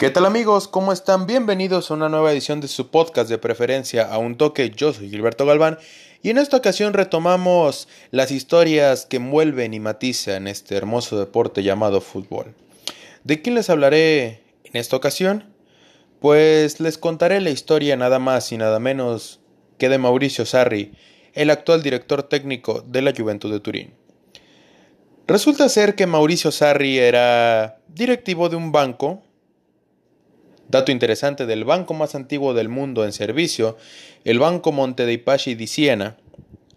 ¿Qué tal amigos? ¿Cómo están? Bienvenidos a una nueva edición de su podcast de preferencia a un toque. Yo soy Gilberto Galván y en esta ocasión retomamos las historias que envuelven y matizan este hermoso deporte llamado fútbol. ¿De quién les hablaré en esta ocasión? Pues les contaré la historia nada más y nada menos que de Mauricio Sarri, el actual director técnico de la Juventud de Turín. Resulta ser que Mauricio Sarri era directivo de un banco, dato interesante del banco más antiguo del mundo en servicio, el Banco Monte dei Paschi di Siena,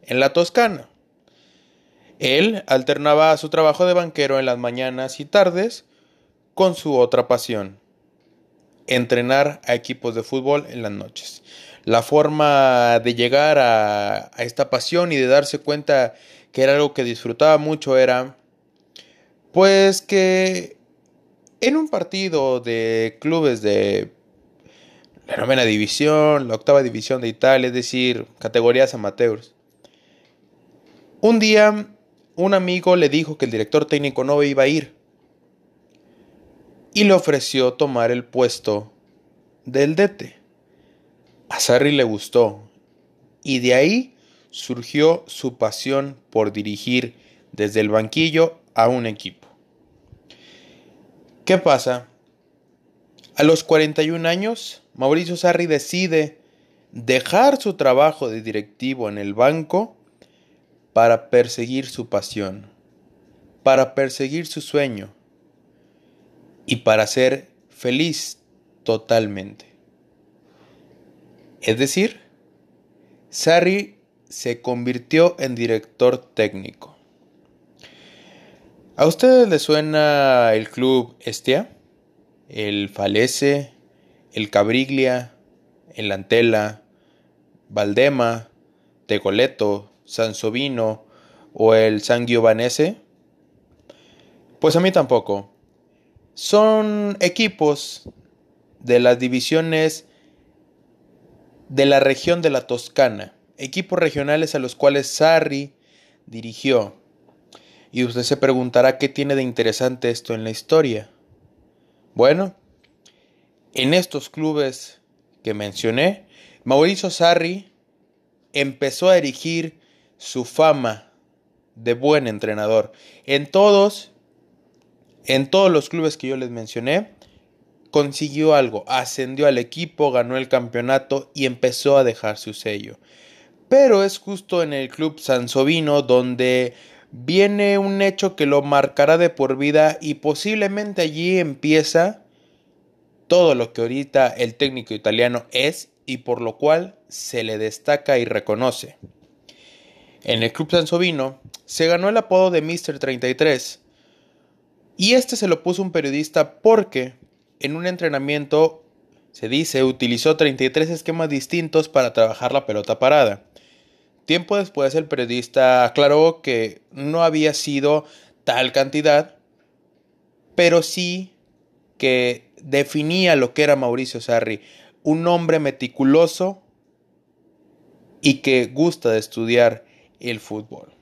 en la Toscana. Él alternaba su trabajo de banquero en las mañanas y tardes con su otra pasión, entrenar a equipos de fútbol en las noches. La forma de llegar a, a, esta pasión y de darse cuenta que era algo que disfrutaba mucho era pues que en un partido de clubes de la novena división, la octava división de Italia, es decir, categorías amateurs, un día un amigo le dijo que el director técnico no iba a ir y le ofreció tomar el puesto del DT. A Sarri le gustó y de ahí surgió su pasión por dirigir desde el banquillo a un equipo. ¿Qué pasa? A los 41 años, Mauricio Sarri decide dejar su trabajo de directivo en el banco para perseguir su pasión, para perseguir su sueño y para ser feliz totalmente. Es decir, Sarri se convirtió en director técnico. ¿A ustedes les suena el club Estia? El Falese, el Cabriglia, el Antela, Valdema, Tegoleto, Sansovino o el San Giovanese? Pues a mí tampoco. Son equipos de las divisiones de la región de la Toscana, equipos regionales a los cuales Sarri dirigió y usted se preguntará qué tiene de interesante esto en la historia. Bueno, en estos clubes que mencioné, Mauricio Sarri empezó a erigir su fama de buen entrenador. En todos, en todos los clubes que yo les mencioné, consiguió algo, ascendió al equipo, ganó el campeonato y empezó a dejar su sello. Pero es justo en el club Sansovino donde viene un hecho que lo marcará de por vida y posiblemente allí empieza todo lo que ahorita el técnico italiano es y por lo cual se le destaca y reconoce. En el Club Sansovino se ganó el apodo de Mr. 33 y este se lo puso un periodista porque en un entrenamiento se dice utilizó 33 esquemas distintos para trabajar la pelota parada. Tiempo después el periodista aclaró que no había sido tal cantidad, pero sí que definía lo que era Mauricio Sarri, un hombre meticuloso y que gusta de estudiar el fútbol.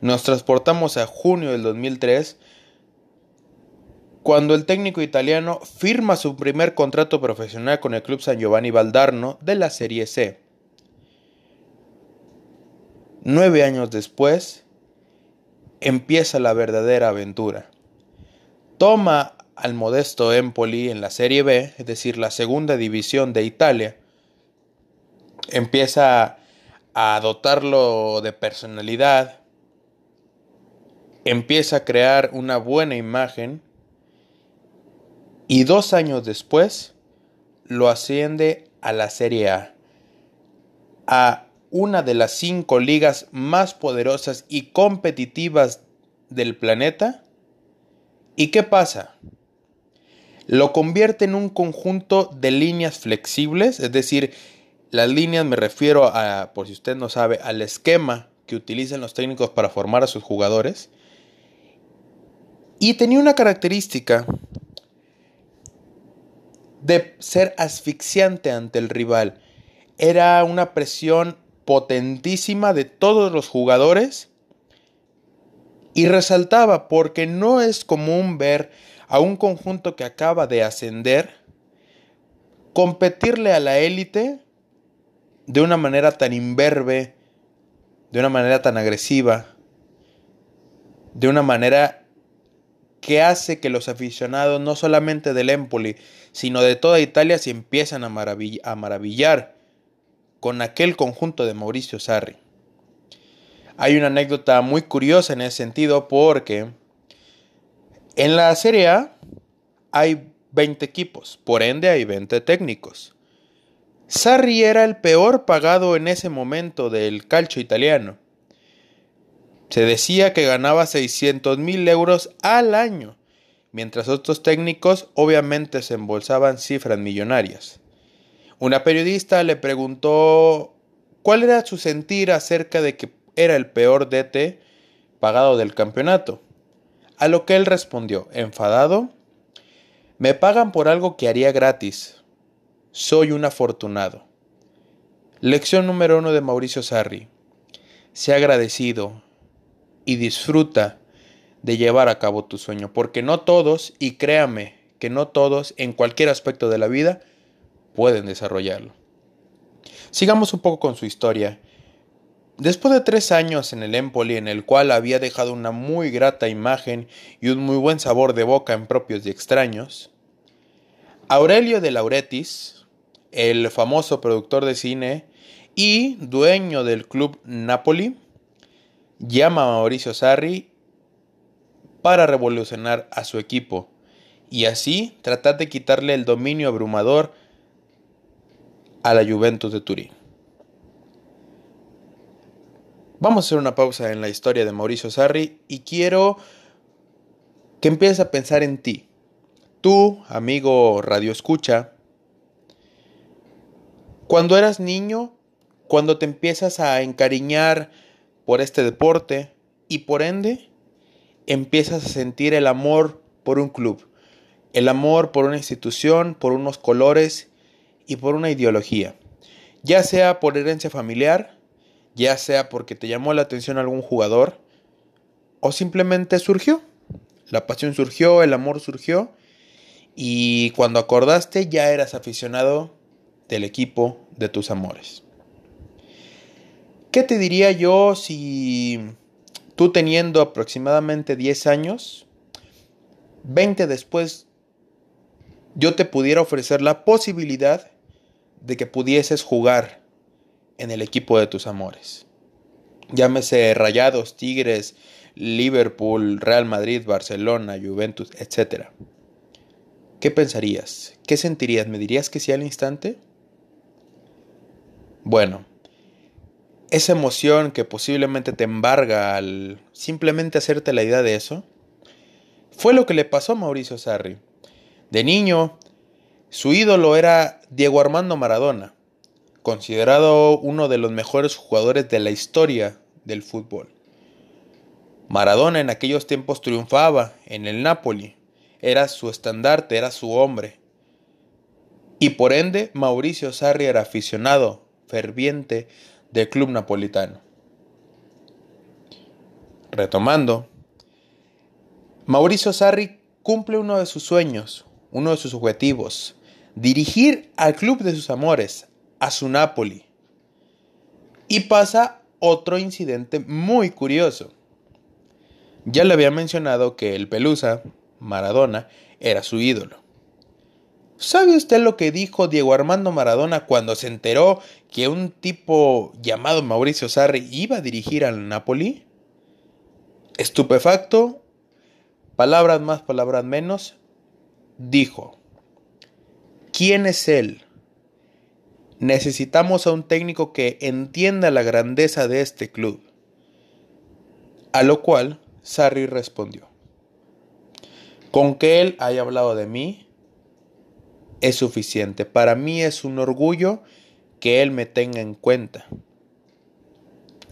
Nos transportamos a junio del 2003, cuando el técnico italiano firma su primer contrato profesional con el club San Giovanni Valdarno de la Serie C. Nueve años después, empieza la verdadera aventura. Toma al modesto Empoli en la Serie B, es decir, la segunda división de Italia. Empieza a dotarlo de personalidad. Empieza a crear una buena imagen. Y dos años después lo asciende a la Serie A. A una de las cinco ligas más poderosas y competitivas del planeta. ¿Y qué pasa? Lo convierte en un conjunto de líneas flexibles, es decir, las líneas me refiero a, por si usted no sabe, al esquema que utilizan los técnicos para formar a sus jugadores. Y tenía una característica de ser asfixiante ante el rival. Era una presión potentísima de todos los jugadores Y resaltaba porque no es común ver a un conjunto que acaba de ascender competirle a la élite de una manera tan imberbe, de una manera tan agresiva, de una manera que hace que los aficionados no solamente del Empoli, sino de toda Italia se empiezan a, a maravillar con aquel conjunto de Mauricio Sarri. Hay una anécdota muy curiosa en ese sentido porque en la Serie A hay 20 equipos, por ende hay 20 técnicos. Sarri era el peor pagado en ese momento del calcio italiano. Se decía que ganaba 600 mil euros al año, mientras otros técnicos obviamente se embolsaban cifras millonarias. Una periodista le preguntó cuál era su sentir acerca de que era el peor DT pagado del campeonato. A lo que él respondió, enfadado, me pagan por algo que haría gratis. Soy un afortunado. Lección número uno de Mauricio Sarri. Sea agradecido y disfruta de llevar a cabo tu sueño, porque no todos, y créame que no todos en cualquier aspecto de la vida pueden desarrollarlo. Sigamos un poco con su historia. Después de tres años en el Empoli, en el cual había dejado una muy grata imagen y un muy buen sabor de boca en propios y extraños, Aurelio de Lauretis, el famoso productor de cine y dueño del club Napoli, llama a Mauricio Sarri para revolucionar a su equipo y así tratar de quitarle el dominio abrumador a la Juventus de Turín. Vamos a hacer una pausa en la historia de Mauricio Sarri y quiero que empieces a pensar en ti. Tú, amigo Radio Escucha, cuando eras niño, cuando te empiezas a encariñar por este deporte y por ende empiezas a sentir el amor por un club, el amor por una institución, por unos colores y por una ideología, ya sea por herencia familiar, ya sea porque te llamó la atención algún jugador o simplemente surgió. La pasión surgió, el amor surgió y cuando acordaste ya eras aficionado del equipo de tus amores. ¿Qué te diría yo si tú teniendo aproximadamente 10 años, 20 después, yo te pudiera ofrecer la posibilidad de que pudieses jugar en el equipo de tus amores. Llámese Rayados, Tigres, Liverpool, Real Madrid, Barcelona, Juventus, etc. ¿Qué pensarías? ¿Qué sentirías? ¿Me dirías que sí al instante? Bueno, esa emoción que posiblemente te embarga al simplemente hacerte la idea de eso, fue lo que le pasó a Mauricio Sarri. De niño, su ídolo era Diego Armando Maradona, considerado uno de los mejores jugadores de la historia del fútbol. Maradona en aquellos tiempos triunfaba en el Napoli, era su estandarte, era su hombre. Y por ende, Mauricio Sarri era aficionado ferviente del club napolitano. Retomando, Mauricio Sarri cumple uno de sus sueños, uno de sus objetivos, dirigir al club de sus amores, a su Napoli. Y pasa otro incidente muy curioso. Ya le había mencionado que el Pelusa, Maradona, era su ídolo. ¿Sabe usted lo que dijo Diego Armando Maradona cuando se enteró que un tipo llamado Mauricio Sarri iba a dirigir al Napoli? Estupefacto, palabras más, palabras menos, dijo, ¿quién es él? Necesitamos a un técnico que entienda la grandeza de este club. A lo cual Sarri respondió, con que él haya hablado de mí es suficiente. Para mí es un orgullo que él me tenga en cuenta.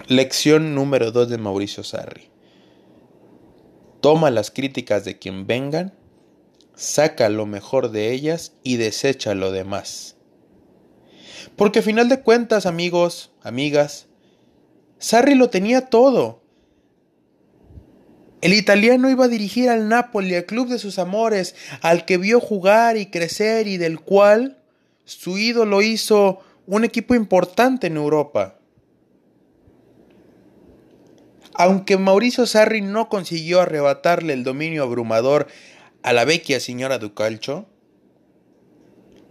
Lección número 2 de Mauricio Sarri. Toma las críticas de quien vengan, saca lo mejor de ellas y desecha lo demás. Porque a final de cuentas, amigos, amigas, Sarri lo tenía todo. El italiano iba a dirigir al Napoli, al club de sus amores, al que vio jugar y crecer y del cual su ídolo hizo un equipo importante en Europa. Aunque Mauricio Sarri no consiguió arrebatarle el dominio abrumador a la vecchia señora Ducalcho,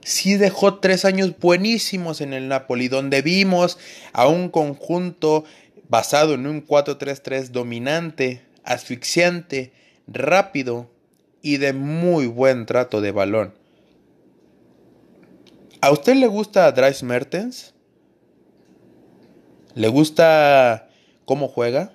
sí dejó tres años buenísimos en el Napoli, donde vimos a un conjunto basado en un 4-3-3 dominante, asfixiante, rápido y de muy buen trato de balón. ¿A usted le gusta Dries Mertens? ¿Le gusta cómo juega?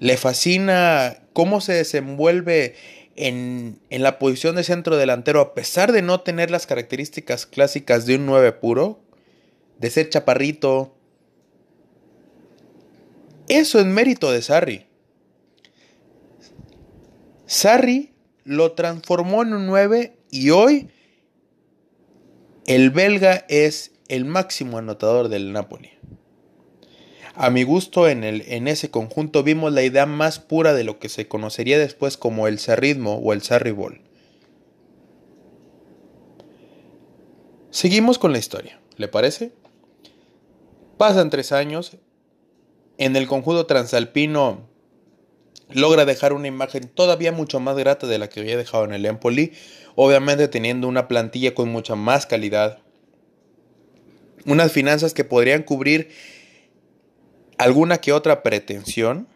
¿Le fascina cómo se desenvuelve en, en, la posición de centro delantero a pesar de no tener las características clásicas de un 9 puro? De ser chaparrito, eso es mérito de Sarri. Sarri lo transformó en un 9 y hoy el belga es el máximo anotador del Napoli. A mi gusto, en, el, en ese conjunto vimos la idea más pura de lo que se conocería después como el sarrismo o el sarribol. Seguimos con la historia, ¿le parece? Pasan tres años, en el conjunto transalpino logra dejar una imagen todavía mucho más grata de la que había dejado en el Empoli, obviamente teniendo una plantilla con mucha más calidad, unas finanzas que podrían cubrir alguna que otra pretensión.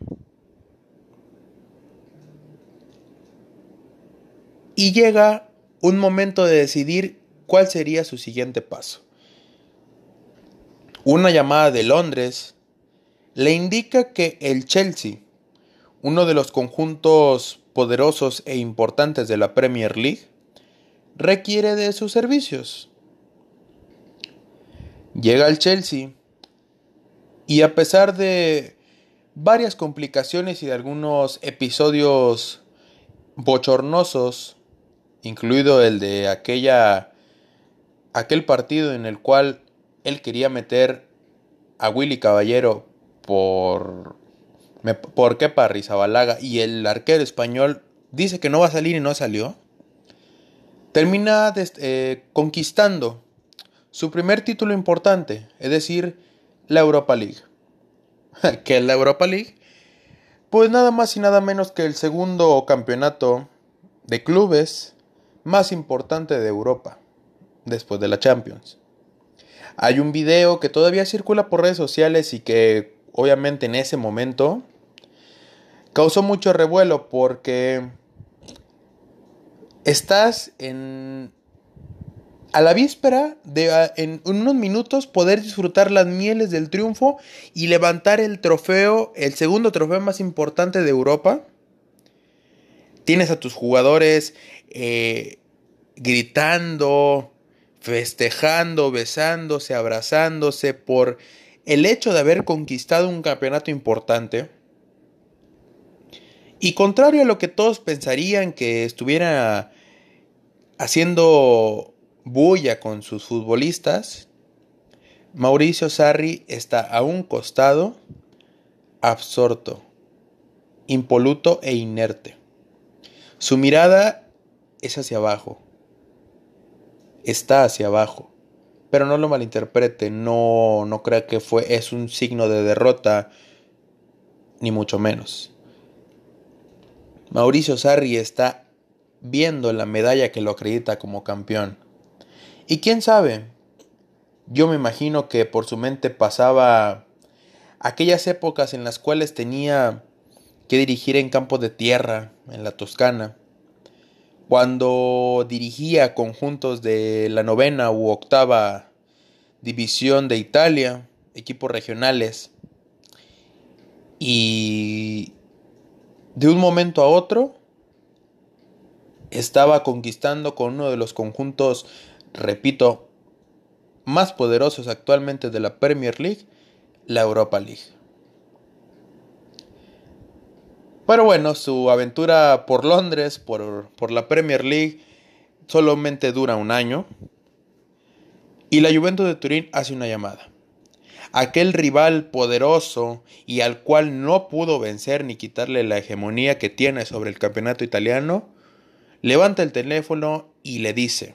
Y llega un momento de decidir cuál sería su siguiente paso. Una llamada de Londres le indica que el Chelsea, uno de los conjuntos poderosos e importantes de la Premier League, requiere de sus servicios. Llega al Chelsea y a pesar de varias complicaciones y de algunos episodios bochornosos, incluido el de aquella aquel partido en el cual él quería meter a Willy Caballero por, por Kepa Rizabalaga y el arquero español dice que no va a salir y no salió, termina eh, conquistando su primer título importante, es decir, la Europa League. ¿Qué es la Europa League? Pues nada más y nada menos que el segundo campeonato de clubes más importante de Europa, después de la Champions. Hay un video que todavía circula por redes sociales y que obviamente en ese momento, causó mucho revuelo porque estás en a la víspera de en unos minutos poder disfrutar las mieles del triunfo y levantar el trofeo, el segundo trofeo más importante de Europa. Tienes a tus jugadores eh, gritando, festejando, besándose, abrazándose por el hecho de haber conquistado un campeonato importante, y contrario a lo que todos pensarían que estuviera haciendo bulla con sus futbolistas, Mauricio Sarri está a un costado, absorto, impoluto e inerte. Su mirada es hacia abajo, está hacia abajo. Pero no lo malinterprete, no, no crea que fue, es un signo de derrota, ni mucho menos. Mauricio Sarri está viendo la medalla que lo acredita como campeón. Y quién sabe, yo me imagino que por su mente pasaba aquellas épocas en las cuales tenía que dirigir en campo de tierra, en la Toscana, cuando dirigía conjuntos de la novena u octava división de Italia, equipos regionales, y de un momento a otro estaba conquistando con uno de los conjuntos, repito, más poderosos actualmente de la Premier League, la Europa League. Pero bueno, su aventura por Londres, por, por la Premier League, solamente dura un año. Y la Juventus de Turín hace una llamada. aquel rival poderoso y al cual no pudo vencer ni quitarle la hegemonía que tiene sobre el campeonato italiano, levanta el teléfono y le dice,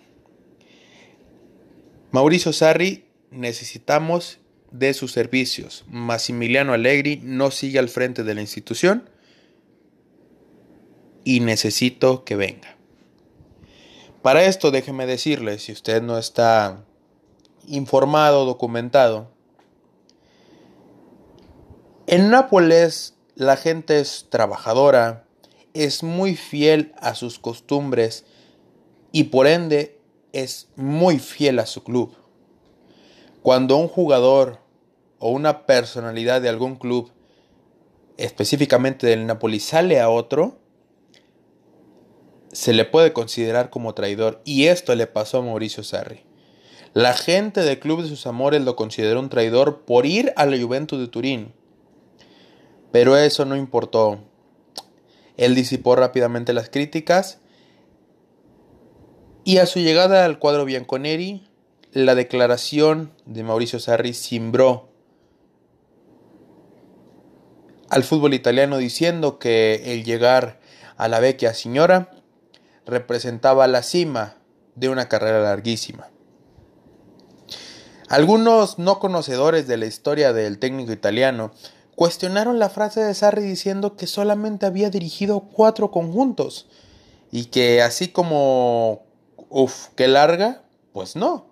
Mauricio Sarri, necesitamos de sus servicios. Massimiliano Allegri no sigue al frente de la institución y necesito que venga. Para esto déjeme decirle, si usted no está informado, documentado, en Nápoles la gente es trabajadora, es muy fiel a sus costumbres y por ende es muy fiel a su club. Cuando un jugador o una personalidad de algún club, específicamente del Napoli, sale a otro, se le puede considerar como traidor. Y esto le pasó a Mauricio Sarri. La gente del Club de sus Amores lo consideró un traidor por ir a la Juventus de Turín. Pero eso no importó. Él disipó rápidamente las críticas y a su llegada al cuadro Bianconeri, la declaración de Mauricio Sarri cimbró al fútbol italiano diciendo que el llegar a la vecchia señora representaba la cima de una carrera larguísima. Algunos no conocedores de la historia del técnico italiano cuestionaron la frase de Sarri diciendo que solamente había dirigido cuatro conjuntos y que así como, uff, qué larga, pues no.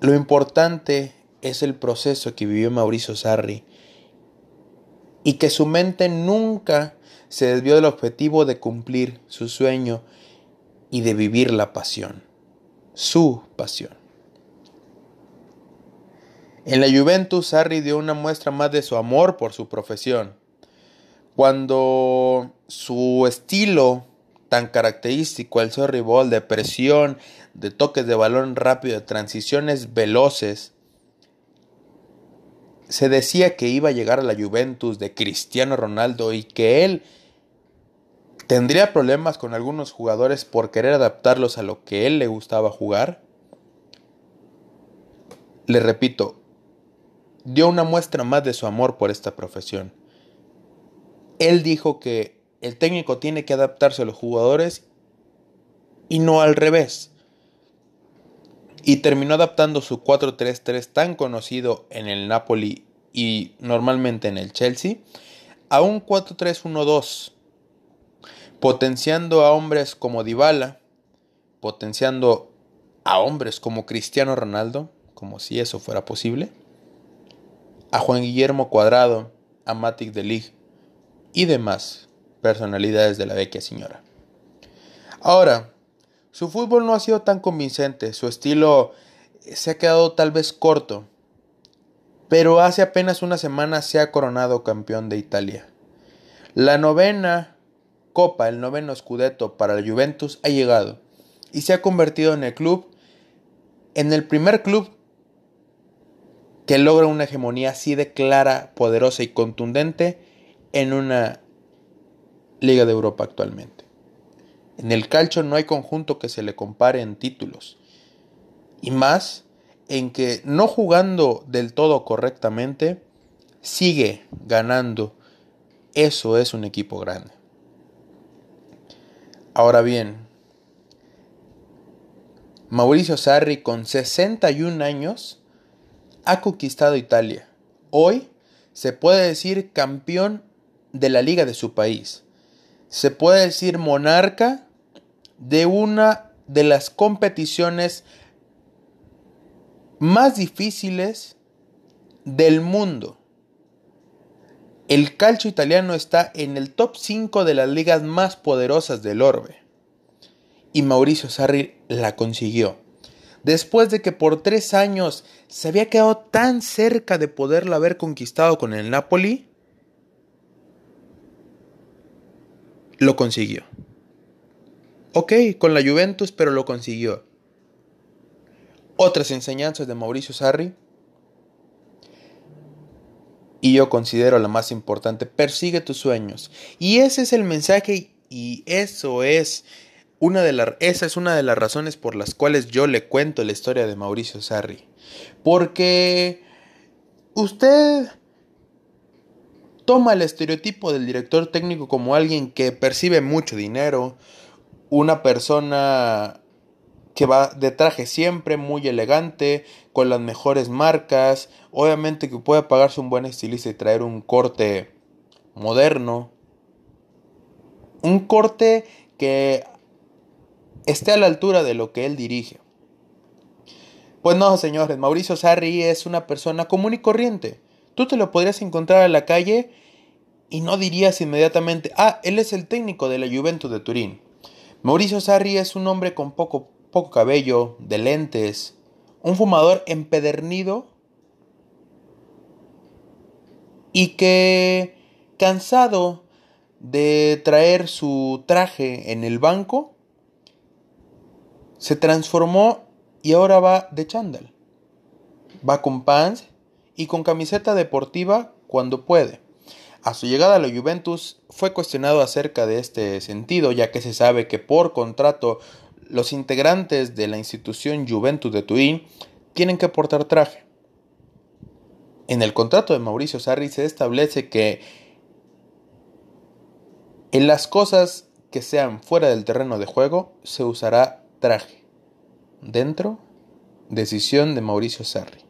Lo importante es el proceso que vivió Mauricio Sarri y que su mente nunca se desvió del objetivo de cumplir su sueño y de vivir la pasión, su pasión. En la Juventus, Sarri dio una muestra más de su amor por su profesión. Cuando su estilo tan característico, el sorry ball de presión, de toques de balón rápido, de transiciones veloces, se decía que iba a llegar a la Juventus de Cristiano Ronaldo y que él tendría problemas con algunos jugadores por querer adaptarlos a lo que él le gustaba jugar. Le repito, dio una muestra más de su amor por esta profesión. Él dijo que el técnico tiene que adaptarse a los jugadores y no al revés. Y terminó adaptando su 4-3-3 tan conocido en el Napoli y normalmente en el Chelsea a un 4-3-1-2, potenciando a hombres como Dybala, potenciando a hombres como Cristiano Ronaldo, como si eso fuera posible, a Juan Guillermo Cuadrado, a Matic de Ligt y demás personalidades de la vecchia señora. Ahora, su fútbol no ha sido tan convincente, su estilo se ha quedado tal vez corto, pero hace apenas una semana se ha coronado campeón de Italia. La novena copa, el noveno scudetto para la Juventus ha llegado y se ha convertido en el club, en el primer club que logra una hegemonía así de clara, poderosa y contundente en una Liga de Europa actualmente. En el calcio no hay conjunto que se le compare en títulos. Y más en que no jugando del todo correctamente, sigue ganando. Eso es un equipo grande. Ahora bien, Mauricio Sarri con 61 años ha conquistado Italia. Hoy se puede decir campeón de la liga de su país. Se puede decir monarca de una de las competiciones más difíciles del mundo. El calcio italiano está en el top 5 de las ligas más poderosas del orbe. Y Mauricio Sarri la consiguió. Después de que por tres años se había quedado tan cerca de poderla haber conquistado con el Napoli, lo consiguió. Ok, con la Juventus, pero lo consiguió. Otras enseñanzas de Mauricio Sarri. Y yo considero la más importante, persigue tus sueños. Y ese es el mensaje y eso es una de esa es una de las razones por las cuales yo le cuento la historia de Mauricio Sarri. Porque usted toma el estereotipo del director técnico como alguien que percibe mucho dinero, una persona que va de traje siempre, muy elegante, con las mejores marcas, obviamente que puede pagarse un buen estilista y traer un corte moderno, un corte que esté a la altura de lo que él dirige. Pues no, señores, Mauricio Sarri es una persona común y corriente. Tú te lo podrías encontrar en la calle y no dirías inmediatamente, ah, él es el técnico de la Juventus de Turín. Mauricio Sarri es un hombre con poco poco cabello, de lentes, un fumador empedernido y que, cansado de traer su traje en el banco, se transformó y ahora va de chándal. Va con pants y con camiseta deportiva cuando puede. A su llegada a la Juventus fue cuestionado acerca de este sentido, ya que se sabe que por contrato los integrantes de la institución Juventus de Turín tienen que portar traje. En el contrato de Mauricio Sarri se establece que en las cosas que sean fuera del terreno de juego se usará traje. Dentro, decisión de Mauricio Sarri.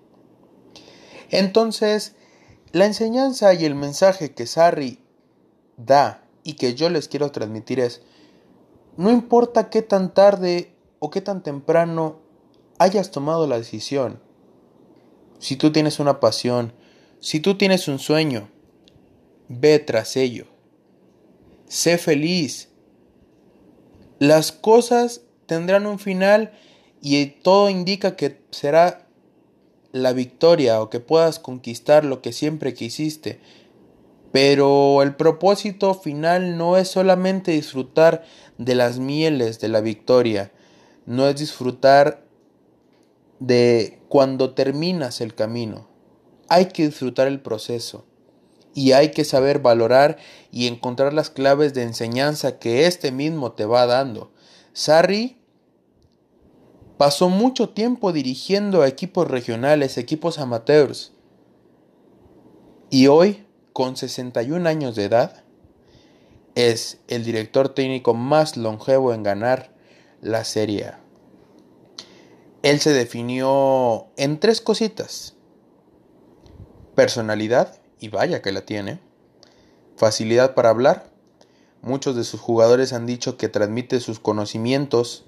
Entonces, la enseñanza y el mensaje que Sarri da y que yo les quiero transmitir es, no importa qué tan tarde o qué tan temprano hayas tomado la decisión. Si tú tienes una pasión, si tú tienes un sueño, ve tras ello. Sé feliz. Las cosas tendrán un final y todo indica que será la victoria o que puedas conquistar lo que siempre quisiste. Pero el propósito final no es solamente disfrutar de las mieles de la victoria, no es disfrutar de cuando terminas el camino. Hay que disfrutar el proceso y hay que saber valorar y encontrar las claves de enseñanza que este mismo te va dando. Sarri pasó mucho tiempo dirigiendo a equipos regionales, equipos amateurs. Y hoy, con 61 años de edad, es el director técnico más longevo en ganar la Serie A. Él se definió en tres cositas. Personalidad, y vaya que la tiene. Facilidad para hablar. Muchos de sus jugadores han dicho que transmite sus conocimientos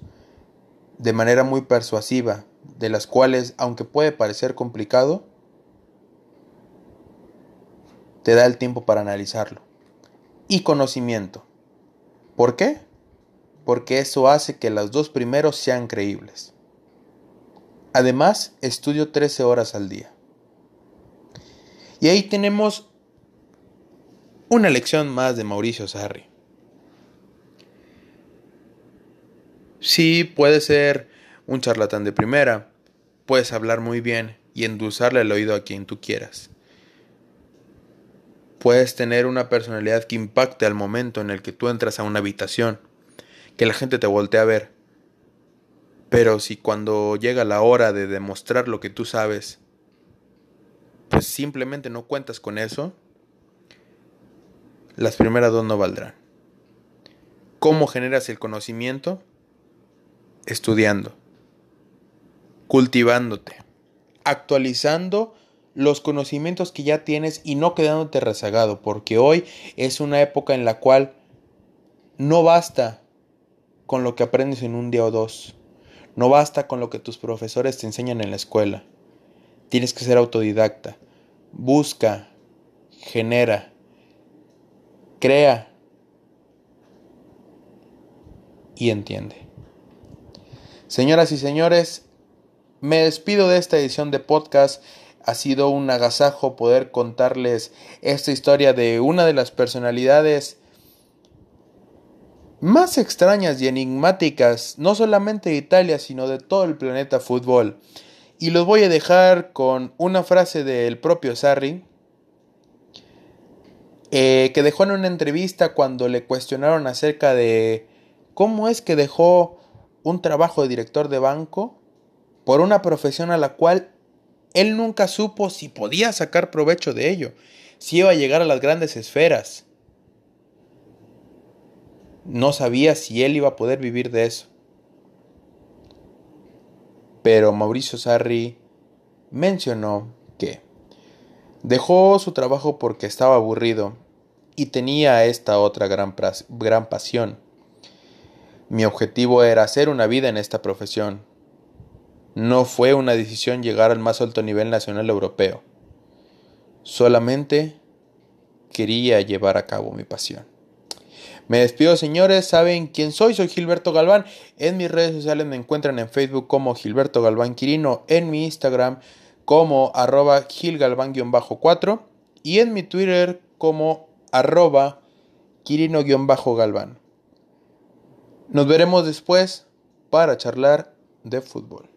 de manera muy persuasiva, de las cuales, aunque puede parecer complicado, te da el tiempo para analizarlo y conocimiento. ¿Por qué? Porque eso hace que los dos primeros sean creíbles. Además, estudio 13 horas al día. Y ahí tenemos una lección más de Mauricio Sarri. Sí, puede ser un charlatán de primera, puedes hablar muy bien y endulzarle el oído a quien tú quieras. Puedes tener una personalidad que impacte al momento en el que tú entras a una habitación, que la gente te voltea a ver. Pero si cuando llega la hora de demostrar lo que tú sabes, pues simplemente no cuentas con eso, las primeras dos no valdrán. ¿Cómo generas el conocimiento? Estudiando, cultivándote, actualizando los conocimientos que ya tienes y no quedándote rezagado, porque hoy es una época en la cual no basta con lo que aprendes en un día o dos, no basta con lo que tus profesores te enseñan en la escuela, tienes que ser autodidacta, busca, genera, crea y entiende. Señoras y señores, me despido de esta edición de podcast ha sido un agasajo poder contarles esta historia de una de las personalidades más extrañas y enigmáticas, no solamente de Italia, sino de todo el planeta fútbol. Y los voy a dejar con una frase del propio Sarri, eh, que dejó en una entrevista cuando le cuestionaron acerca de cómo es que dejó un trabajo de director de banco por una profesión a la cual Él nunca supo si podía sacar provecho de ello, si iba a llegar a las grandes esferas. No sabía si él iba a poder vivir de eso. Pero Mauricio Sarri mencionó que dejó su trabajo porque estaba aburrido y tenía esta otra gran, gran pasión. Mi objetivo era hacer una vida en esta profesión. No fue una decisión llegar al más alto nivel nacional europeo. Solamente quería llevar a cabo mi pasión. Me despido, señores. Saben quién soy. Soy Gilberto Galván. En mis redes sociales me encuentran en Facebook como Gilberto Galván Quirino. En mi Instagram como arroba gilgalván-4. Y en mi Twitter como arroba quirino-galván. Nos veremos después para charlar de fútbol.